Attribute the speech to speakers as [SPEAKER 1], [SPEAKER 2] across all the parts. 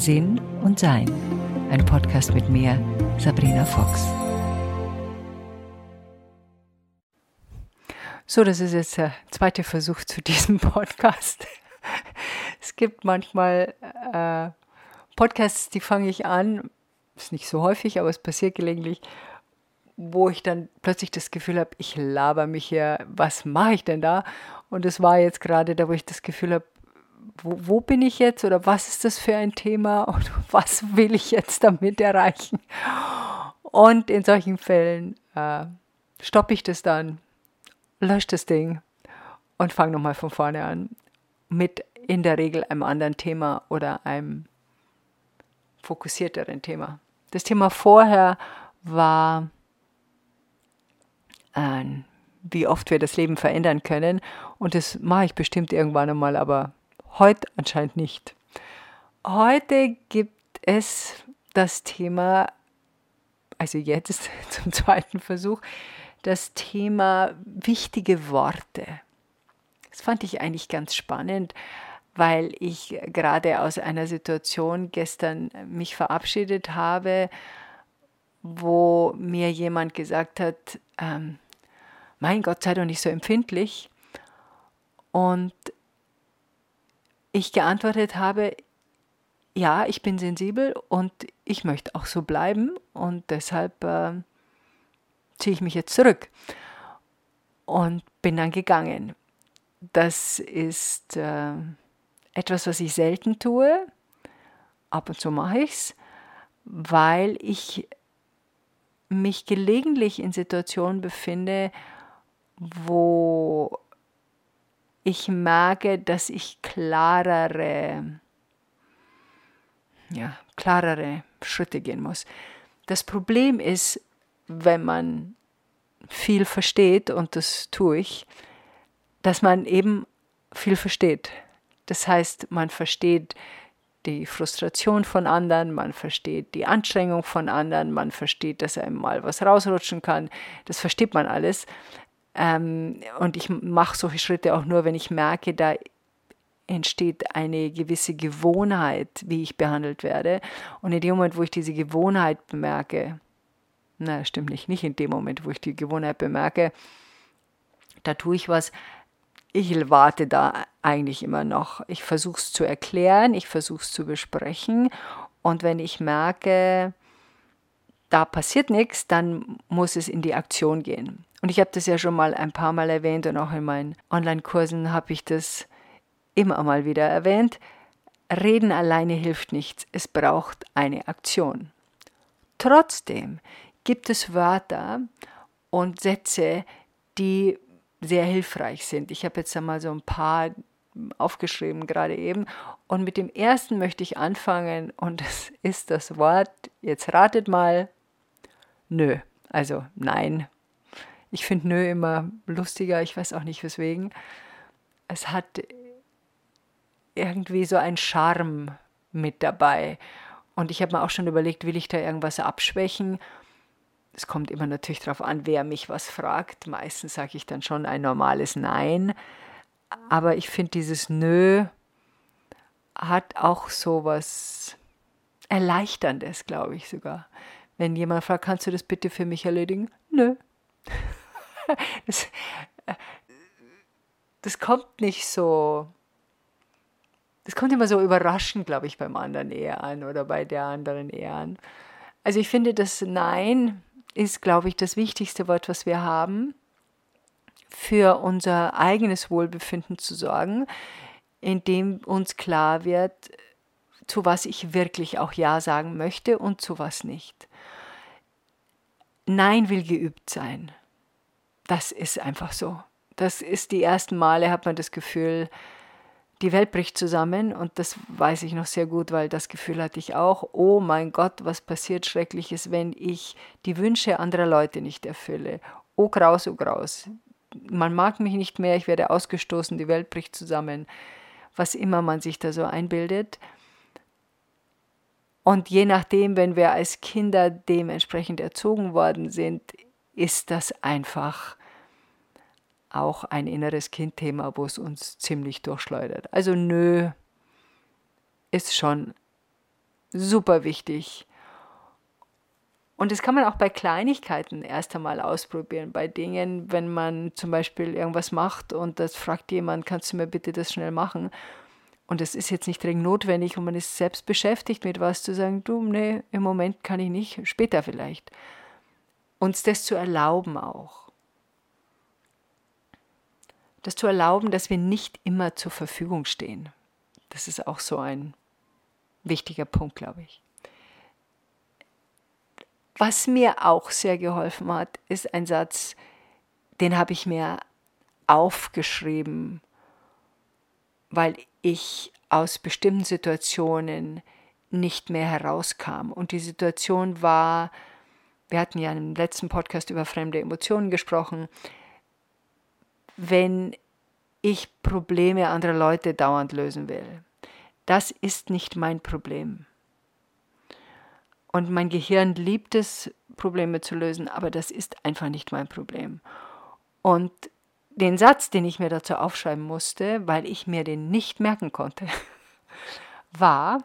[SPEAKER 1] Sinn und Sein. Ein Podcast mit mir, Sabrina Fox. So, das ist jetzt der zweite Versuch zu diesem Podcast. Es gibt manchmal äh, Podcasts, die fange ich an, ist nicht so häufig, aber es passiert gelegentlich, wo ich dann plötzlich das Gefühl habe, ich laber mich hier, was mache ich denn da? Und es war jetzt gerade da, wo ich das Gefühl habe, wo, wo, bin ich jetzt oder was ist das für ein Thema und was will ich jetzt damit erreichen? Und in solchen Fällen äh, stoppe ich das dann, lösche das Ding und fange nochmal von vorne an. Mit in der Regel einem anderen Thema oder einem fokussierteren Thema. Das Thema vorher war, äh, wie oft wir das Leben verändern können. Und das mache ich bestimmt irgendwann einmal, aber heute anscheinend nicht. Heute gibt es das Thema, also jetzt zum zweiten Versuch, das Thema wichtige Worte. Das fand ich eigentlich ganz spannend, weil ich gerade aus einer Situation gestern mich verabschiedet habe, wo mir jemand gesagt hat, ähm, mein Gott, sei doch nicht so empfindlich. Und ich geantwortet habe, ja, ich bin sensibel und ich möchte auch so bleiben und deshalb äh, ziehe ich mich jetzt zurück und bin dann gegangen. Das ist äh, etwas, was ich selten tue. Ab und zu mache ich es, weil ich mich gelegentlich in Situationen befinde, wo ich merke, dass ich klarere, ja, klarere Schritte gehen muss. Das Problem ist, wenn man viel versteht, und das tue ich, dass man eben viel versteht. Das heißt, man versteht die Frustration von anderen, man versteht die Anstrengung von anderen, man versteht, dass einem mal was rausrutschen kann. Das versteht man alles. Ähm, und ich mache solche Schritte auch nur, wenn ich merke, da entsteht eine gewisse Gewohnheit, wie ich behandelt werde. Und in dem Moment, wo ich diese Gewohnheit bemerke, na, stimmt nicht, nicht in dem Moment, wo ich die Gewohnheit bemerke, da tue ich was, ich warte da eigentlich immer noch. Ich versuche es zu erklären, ich versuche es zu besprechen und wenn ich merke, da passiert nichts, dann muss es in die Aktion gehen. Und ich habe das ja schon mal ein paar Mal erwähnt und auch in meinen Online-Kursen habe ich das immer mal wieder erwähnt. Reden alleine hilft nichts, es braucht eine Aktion. Trotzdem gibt es Wörter und Sätze, die sehr hilfreich sind. Ich habe jetzt einmal so ein paar aufgeschrieben gerade eben. Und mit dem ersten möchte ich anfangen und das ist das Wort, jetzt ratet mal, nö. Also nein. Ich finde nö immer lustiger, ich weiß auch nicht weswegen. Es hat irgendwie so einen Charme mit dabei. Und ich habe mir auch schon überlegt, will ich da irgendwas abschwächen? Es kommt immer natürlich darauf an, wer mich was fragt. Meistens sage ich dann schon ein normales Nein. Aber ich finde, dieses Nö hat auch so was Erleichterndes, glaube ich sogar. Wenn jemand fragt, kannst du das bitte für mich erledigen? Nö. das, das kommt nicht so. Das kommt immer so überraschend, glaube ich, beim anderen eher an oder bei der anderen eher an. Also ich finde, das Nein ist, glaube ich, das wichtigste Wort, was wir haben, für unser eigenes Wohlbefinden zu sorgen, indem uns klar wird, zu was ich wirklich auch Ja sagen möchte und zu was nicht. Nein will geübt sein. Das ist einfach so. Das ist die ersten Male, hat man das Gefühl, die Welt bricht zusammen und das weiß ich noch sehr gut, weil das Gefühl hatte ich auch, oh mein Gott, was passiert Schreckliches, wenn ich die Wünsche anderer Leute nicht erfülle. Oh graus, oh graus. Man mag mich nicht mehr, ich werde ausgestoßen, die Welt bricht zusammen. Was immer man sich da so einbildet. Und je nachdem, wenn wir als Kinder dementsprechend erzogen worden sind, ist das einfach auch ein inneres Kindthema, wo es uns ziemlich durchschleudert. Also nö, ist schon super wichtig. Und das kann man auch bei Kleinigkeiten erst einmal ausprobieren. Bei Dingen, wenn man zum Beispiel irgendwas macht und das fragt jemand, kannst du mir bitte das schnell machen? Und es ist jetzt nicht dringend notwendig und man ist selbst beschäftigt mit was zu sagen, du, nee, im Moment kann ich nicht, später vielleicht. Uns das zu erlauben auch. Das zu erlauben, dass wir nicht immer zur Verfügung stehen. Das ist auch so ein wichtiger Punkt, glaube ich. Was mir auch sehr geholfen hat, ist ein Satz, den habe ich mir aufgeschrieben, weil ich aus bestimmten Situationen nicht mehr herauskam. Und die Situation war, wir hatten ja im letzten Podcast über fremde Emotionen gesprochen, wenn ich Probleme anderer Leute dauernd lösen will. Das ist nicht mein Problem. Und mein Gehirn liebt es, Probleme zu lösen, aber das ist einfach nicht mein Problem. Und den Satz, den ich mir dazu aufschreiben musste, weil ich mir den nicht merken konnte, war,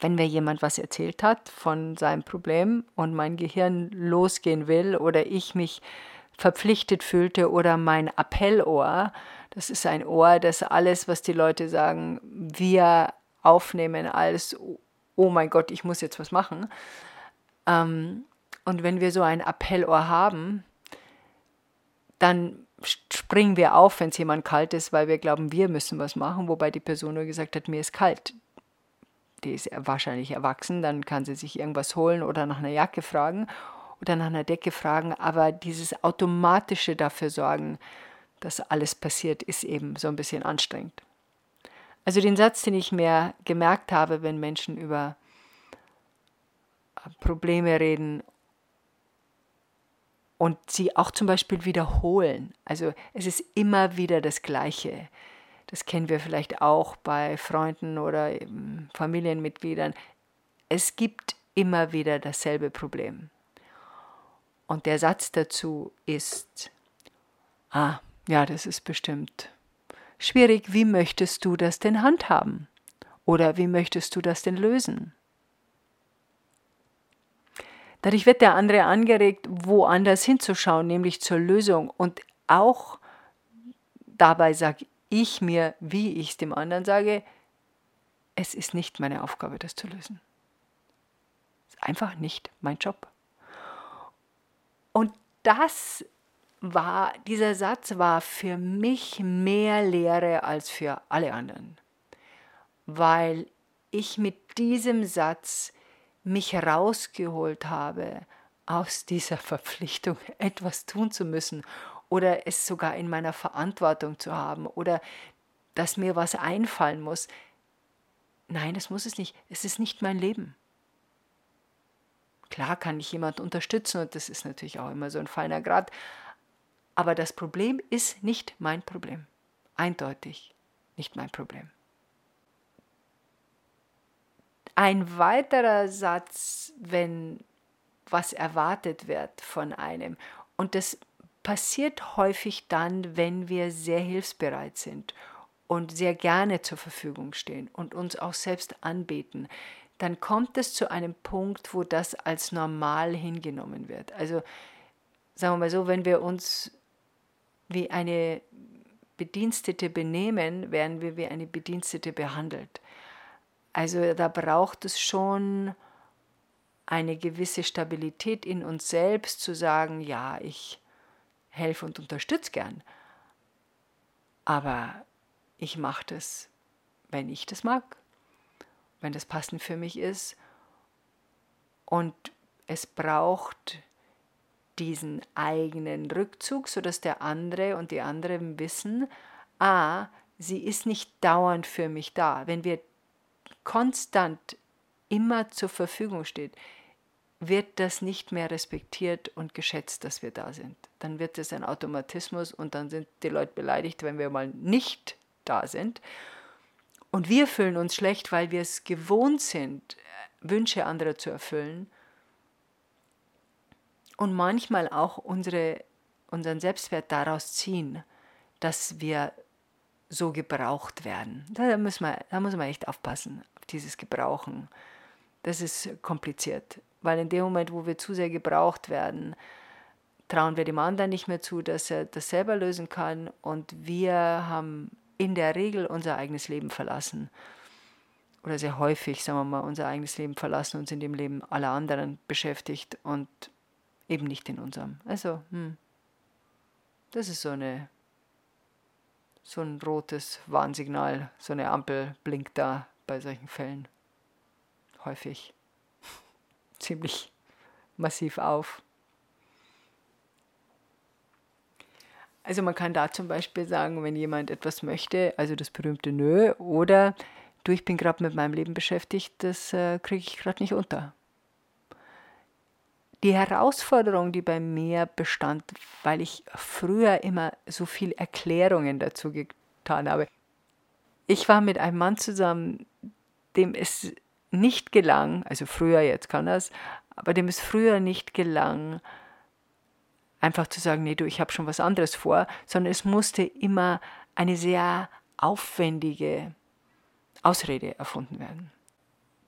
[SPEAKER 1] wenn mir jemand was erzählt hat von seinem Problem und mein Gehirn losgehen will oder ich mich verpflichtet fühlte oder mein Appellohr, das ist ein Ohr, das alles, was die Leute sagen, wir aufnehmen als oh mein Gott, ich muss jetzt was machen. Ähm, und wenn wir so ein Appellohr haben, dann springen wir auf, wenn es jemand kalt ist, weil wir glauben, wir müssen was machen, wobei die Person nur gesagt hat, mir ist kalt. Die ist wahrscheinlich erwachsen, dann kann sie sich irgendwas holen oder nach einer Jacke fragen oder nach einer Decke fragen, aber dieses automatische dafür sorgen, dass alles passiert, ist eben so ein bisschen anstrengend. Also den Satz, den ich mir gemerkt habe, wenn Menschen über äh, Probleme reden und sie auch zum Beispiel wiederholen. Also es ist immer wieder das Gleiche. Das kennen wir vielleicht auch bei Freunden oder Familienmitgliedern. Es gibt immer wieder dasselbe Problem. Und der Satz dazu ist, ah, ja, das ist bestimmt Schwierig, wie möchtest du das denn handhaben? Oder wie möchtest du das denn lösen? Dadurch wird der andere angeregt, woanders hinzuschauen, nämlich zur Lösung. Und auch dabei sage ich mir, wie ich es dem anderen sage, es ist nicht meine Aufgabe, das zu lösen. Es ist einfach nicht mein Job. Und das war, dieser Satz war für mich mehr Lehre als für alle anderen, weil ich mit diesem Satz mich herausgeholt habe aus dieser Verpflichtung, etwas tun zu müssen oder es sogar in meiner Verantwortung zu haben oder dass mir was einfallen muss. Nein, das muss es nicht. Es ist nicht mein Leben. Klar kann ich jemanden unterstützen und das ist natürlich auch immer so ein feiner Grad, aber das Problem ist nicht mein Problem. Eindeutig nicht mein Problem. Ein weiterer Satz, wenn was erwartet wird von einem, und das passiert häufig dann, wenn wir sehr hilfsbereit sind und sehr gerne zur Verfügung stehen und uns auch selbst anbeten, dann kommt es zu einem Punkt, wo das als normal hingenommen wird. Also sagen wir mal so, wenn wir uns wie eine Bedienstete benehmen, werden wir wie eine Bedienstete behandelt. Also da braucht es schon eine gewisse Stabilität in uns selbst zu sagen, ja, ich helfe und unterstütze gern, aber ich mache das, wenn ich das mag, wenn das passend für mich ist und es braucht diesen eigenen Rückzug, sodass der andere und die anderen wissen, ah, sie ist nicht dauernd für mich da. Wenn wir konstant immer zur Verfügung steht, wird das nicht mehr respektiert und geschätzt, dass wir da sind. Dann wird es ein Automatismus und dann sind die Leute beleidigt, wenn wir mal nicht da sind. Und wir fühlen uns schlecht, weil wir es gewohnt sind, Wünsche anderer zu erfüllen und manchmal auch unsere, unseren Selbstwert daraus ziehen, dass wir so gebraucht werden. Da, muss man, da muss man echt aufpassen, auf dieses Gebrauchen. das ist kompliziert, weil in dem Moment, wo wir zu sehr gebraucht werden, trauen wir dem anderen nicht mehr zu, dass er das selber lösen kann und wir haben in der Regel unser eigenes Leben verlassen oder sehr häufig, sagen wir mal, unser eigenes Leben verlassen und sind im Leben aller anderen beschäftigt und eben nicht in unserem. Also, hm, das ist so eine so ein rotes Warnsignal, so eine Ampel blinkt da bei solchen Fällen häufig ziemlich massiv auf. Also man kann da zum Beispiel sagen, wenn jemand etwas möchte, also das berühmte Nö, oder du, ich bin gerade mit meinem Leben beschäftigt, das äh, kriege ich gerade nicht unter. Die Herausforderung, die bei mir bestand, weil ich früher immer so viel Erklärungen dazu getan habe. Ich war mit einem Mann zusammen, dem es nicht gelang, also früher, jetzt kann es, aber dem es früher nicht gelang, einfach zu sagen, nee, du, ich habe schon was anderes vor, sondern es musste immer eine sehr aufwendige Ausrede erfunden werden.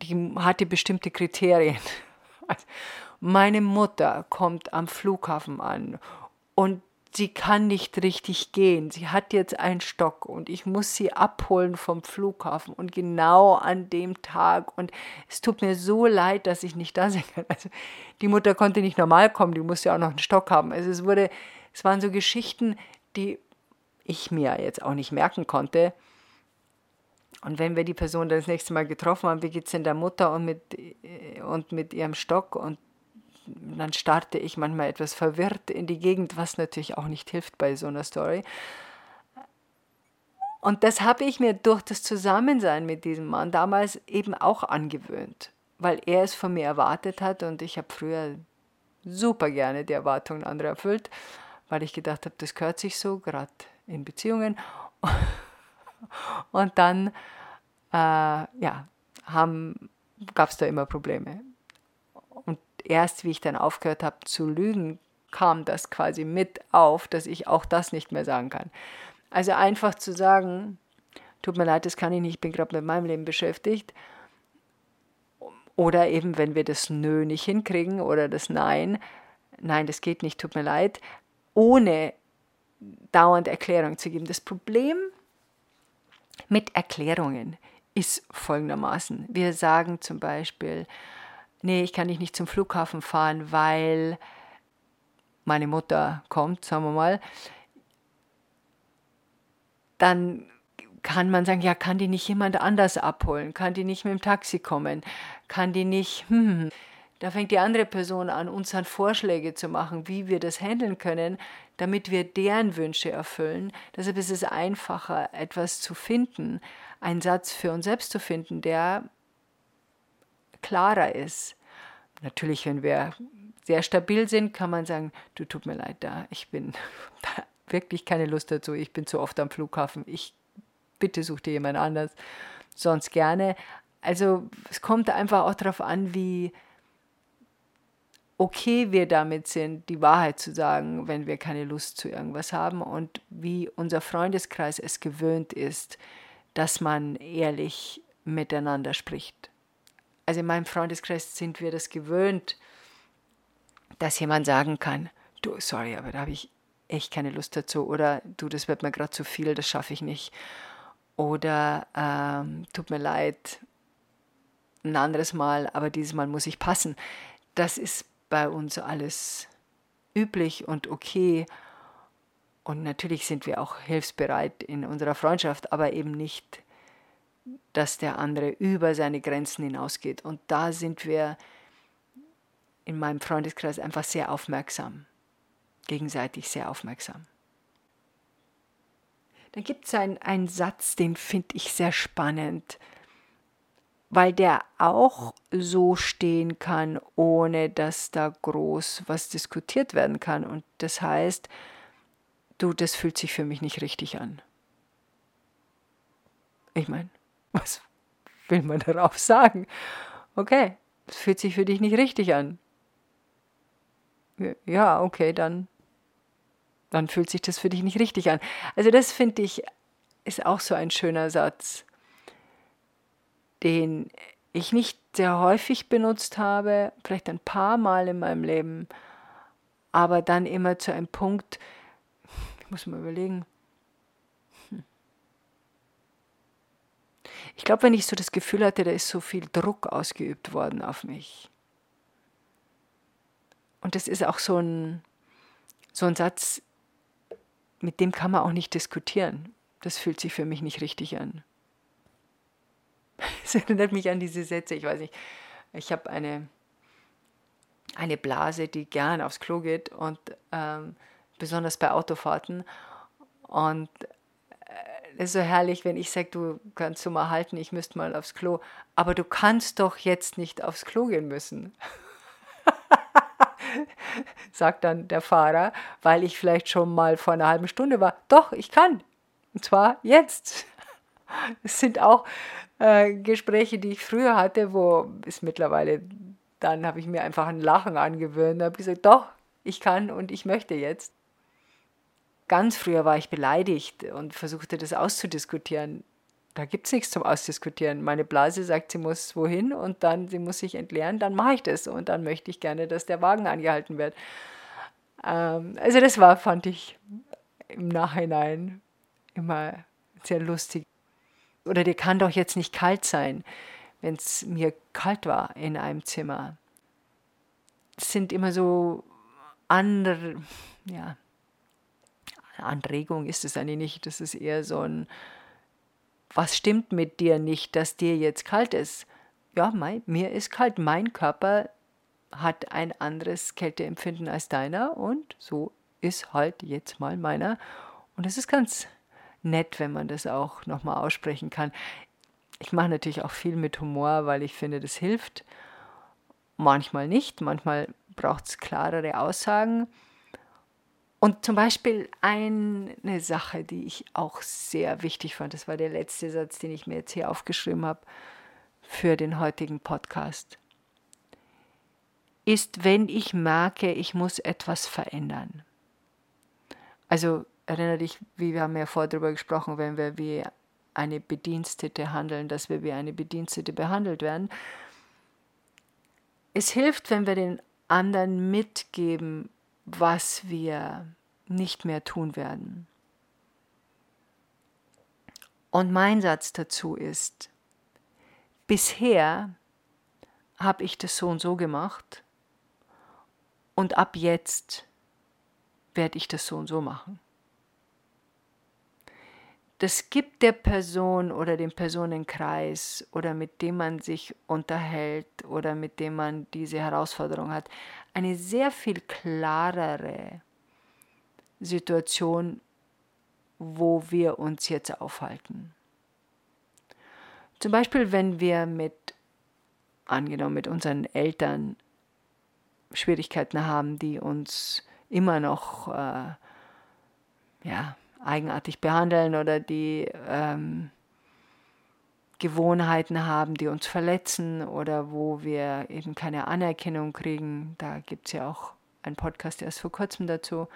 [SPEAKER 1] Die hatte bestimmte Kriterien. Meine Mutter kommt am Flughafen an und sie kann nicht richtig gehen. Sie hat jetzt einen Stock und ich muss sie abholen vom Flughafen und genau an dem Tag. Und es tut mir so leid, dass ich nicht da sein kann. Also die Mutter konnte nicht normal kommen, die musste ja auch noch einen Stock haben. Also es wurde, es waren so Geschichten, die ich mir jetzt auch nicht merken konnte. Und wenn wir die Person das nächste Mal getroffen haben, wie geht es denn der Mutter und mit, äh, und mit ihrem Stock? Und dann starte ich manchmal etwas verwirrt in die Gegend, was natürlich auch nicht hilft bei so einer Story. Und das habe ich mir durch das Zusammensein mit diesem Mann damals eben auch angewöhnt, weil er es von mir erwartet hat und ich habe früher super gerne die Erwartungen anderer erfüllt, weil ich gedacht habe, das gehört sich so, gerade in Beziehungen. Und dann, äh, ja, gab es da immer Probleme erst, wie ich dann aufgehört habe zu lügen, kam das quasi mit auf, dass ich auch das nicht mehr sagen kann. Also einfach zu sagen, tut mir leid, das kann ich nicht, ich bin gerade mit meinem Leben beschäftigt. Oder eben, wenn wir das Nö nicht hinkriegen oder das Nein, nein, das geht nicht, tut mir leid, ohne dauernd Erklärung zu geben. Das Problem mit Erklärungen ist folgendermaßen. Wir sagen zum Beispiel, nee, ich kann dich nicht zum Flughafen fahren, weil meine Mutter kommt, sagen wir mal, dann kann man sagen, ja, kann die nicht jemand anders abholen? Kann die nicht mit dem Taxi kommen? Kann die nicht, hm, da fängt die andere Person an, uns dann Vorschläge zu machen, wie wir das handeln können, damit wir deren Wünsche erfüllen. Deshalb ist es einfacher, etwas zu finden, einen Satz für uns selbst zu finden, der klarer ist. Natürlich, wenn wir sehr stabil sind, kann man sagen, du tut mir leid, da ich bin wirklich keine Lust dazu, ich bin zu oft am Flughafen, ich bitte such dir jemand anders, sonst gerne. Also es kommt einfach auch darauf an, wie okay wir damit sind, die Wahrheit zu sagen, wenn wir keine Lust zu irgendwas haben. Und wie unser Freundeskreis es gewöhnt ist, dass man ehrlich miteinander spricht also in meinem Freundeskreis sind wir das gewöhnt, dass jemand sagen kann, du, sorry, aber da habe ich echt keine Lust dazu. Oder du, das wird mir gerade zu viel, das schaffe ich nicht. Oder ähm, tut mir leid, ein anderes Mal, aber dieses Mal muss ich passen. Das ist bei uns alles üblich und okay. Und natürlich sind wir auch hilfsbereit in unserer Freundschaft, aber eben nicht dass der andere über seine Grenzen hinausgeht. Und da sind wir in meinem Freundeskreis einfach sehr aufmerksam, gegenseitig sehr aufmerksam. Dann gibt es einen, einen Satz, den finde ich sehr spannend, weil der auch so stehen kann, ohne dass da groß was diskutiert werden kann. Und das heißt, du, das fühlt sich für mich nicht richtig an. Ich meine, was will man darauf sagen? Okay, es fühlt sich für dich nicht richtig an. Ja, okay, dann, dann fühlt sich das für dich nicht richtig an. Also das finde ich ist auch so ein schöner Satz, den ich nicht sehr häufig benutzt habe, vielleicht ein paar Mal in meinem Leben, aber dann immer zu einem Punkt, ich muss mal überlegen, ich glaube, wenn ich so das Gefühl hatte, da ist so viel Druck ausgeübt worden auf mich. Und das ist auch so ein, so ein Satz, mit dem kann man auch nicht diskutieren. Das fühlt sich für mich nicht richtig an. Es erinnert mich an diese Sätze, ich weiß nicht. Ich habe eine, eine Blase, die gern aufs Klo geht und ähm, besonders bei Autofahrten. Und ist so herrlich, wenn ich sage, du kannst du mal halten, ich müsste mal aufs Klo. Aber du kannst doch jetzt nicht aufs Klo gehen müssen. sagt dann der Fahrer, weil ich vielleicht schon mal vor einer halben Stunde war. Doch, ich kann. Und zwar jetzt. Es sind auch äh, Gespräche, die ich früher hatte, wo es mittlerweile, dann habe ich mir einfach ein Lachen angewöhnt. Da habe gesagt, doch, ich kann und ich möchte jetzt. Ganz früher war ich beleidigt und versuchte das auszudiskutieren da gibt es nichts zum Ausdiskutieren. Meine Blase sagt, sie muss wohin und dann sie muss sich entleeren, dann mache ich das und dann möchte ich gerne, dass der Wagen angehalten wird. Ähm, also das war, fand ich im Nachhinein immer sehr lustig. Oder dir kann doch jetzt nicht kalt sein, wenn es mir kalt war in einem Zimmer. Es sind immer so andere, ja, Anregung ist es eigentlich nicht, das ist eher so ein was stimmt mit dir nicht, dass dir jetzt kalt ist? Ja, mein, mir ist kalt. Mein Körper hat ein anderes Kälteempfinden als deiner und so ist halt jetzt mal meiner. Und es ist ganz nett, wenn man das auch nochmal aussprechen kann. Ich mache natürlich auch viel mit Humor, weil ich finde, das hilft. Manchmal nicht, manchmal braucht es klarere Aussagen. Und zum Beispiel eine Sache, die ich auch sehr wichtig fand, das war der letzte Satz, den ich mir jetzt hier aufgeschrieben habe für den heutigen Podcast, ist, wenn ich merke, ich muss etwas verändern. Also erinnere dich, wie wir haben ja vorher darüber gesprochen, wenn wir wie eine Bedienstete handeln, dass wir wie eine Bedienstete behandelt werden. Es hilft, wenn wir den anderen mitgeben, was wir nicht mehr tun werden. Und mein Satz dazu ist, bisher habe ich das so und so gemacht und ab jetzt werde ich das so und so machen. Das gibt der Person oder dem Personenkreis oder mit dem man sich unterhält oder mit dem man diese Herausforderung hat, eine sehr viel klarere Situation, wo wir uns jetzt aufhalten. Zum Beispiel, wenn wir mit, angenommen, mit unseren Eltern Schwierigkeiten haben, die uns immer noch äh, ja, eigenartig behandeln oder die ähm, Gewohnheiten haben, die uns verletzen oder wo wir eben keine Anerkennung kriegen. Da gibt es ja auch einen Podcast erst vor kurzem dazu.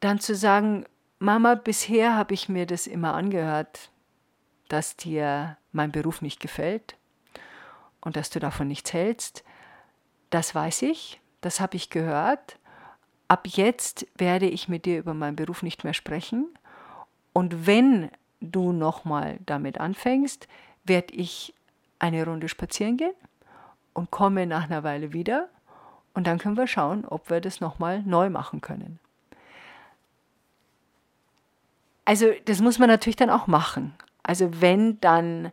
[SPEAKER 1] Dann zu sagen, Mama, bisher habe ich mir das immer angehört, dass dir mein Beruf nicht gefällt und dass du davon nichts hältst. Das weiß ich, das habe ich gehört. Ab jetzt werde ich mit dir über meinen Beruf nicht mehr sprechen und wenn du nochmal damit anfängst, werde ich eine Runde spazieren gehen und komme nach einer Weile wieder und dann können wir schauen, ob wir das nochmal neu machen können. Also das muss man natürlich dann auch machen. Also wenn dann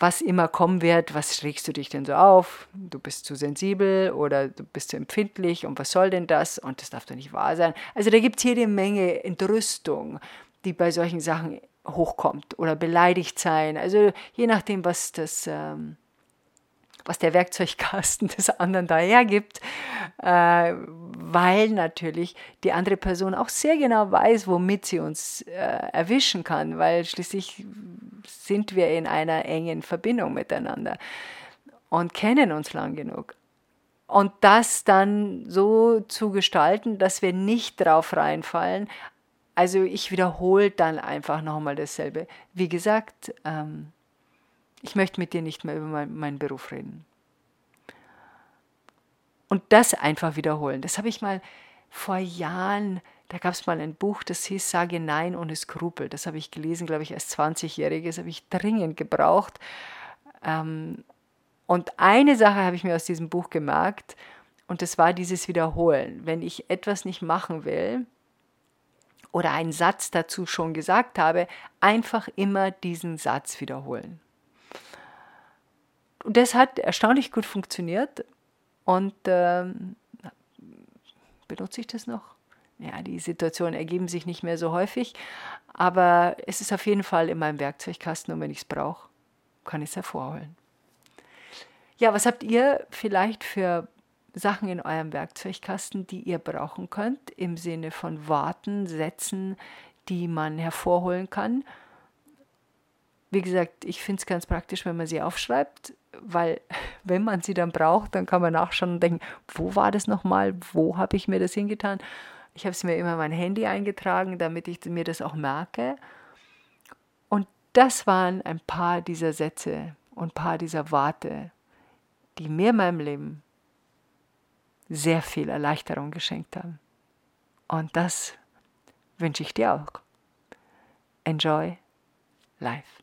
[SPEAKER 1] was immer kommen wird, was regst du dich denn so auf? Du bist zu sensibel oder du bist zu empfindlich und was soll denn das? Und das darf doch nicht wahr sein. Also da gibt es jede Menge Entrüstung die bei solchen Sachen hochkommt oder beleidigt sein. Also je nachdem, was das, ähm, was der Werkzeugkasten des anderen dahergibt, äh, weil natürlich die andere Person auch sehr genau weiß, womit sie uns äh, erwischen kann, weil schließlich sind wir in einer engen Verbindung miteinander und kennen uns lang genug. Und das dann so zu gestalten, dass wir nicht drauf reinfallen, Also ich wiederhole dann einfach nochmal dasselbe. Wie gesagt, ähm, ich möchte mit dir nicht mehr über mein, meinen Beruf reden. Und das einfach wiederholen. Das habe ich mal vor Jahren, da gab es mal ein Buch, das hieß Sage Nein ohne Skrupel. Das habe ich gelesen, glaube ich, als 20-Jährige. Das habe ich dringend gebraucht. Ähm, und eine Sache habe ich mir aus diesem Buch gemerkt, und das war dieses Wiederholen. Wenn ich etwas nicht machen will oder einen Satz dazu schon gesagt habe, einfach immer diesen Satz wiederholen. Und das hat erstaunlich gut funktioniert. Und ähm, benutze ich das noch? Ja, die Situationen ergeben sich nicht mehr so häufig, aber es ist auf jeden Fall in meinem Werkzeugkasten und wenn ich es brauche, kann ich es hervorholen. Ja, was habt ihr vielleicht für Sachen in eurem Werkzeugkasten, die ihr brauchen könnt, im Sinne von Worten, Sätzen, die man hervorholen kann? Wie gesagt, ich finde es ganz praktisch, wenn man sie aufschreibt, weil wenn man sie dann braucht, dann kann man nachschauen und denken, wo war das nochmal, wo habe ich mir das hingetan? Ich habe es mir immer in mein Handy eingetragen, damit ich mir das auch merke. Und das waren ein paar dieser Sätze und ein paar dieser Worte, die mir in meinem Leben sehr viel Erleichterung geschenkt haben. Und das wünsche ich dir auch. Enjoy life.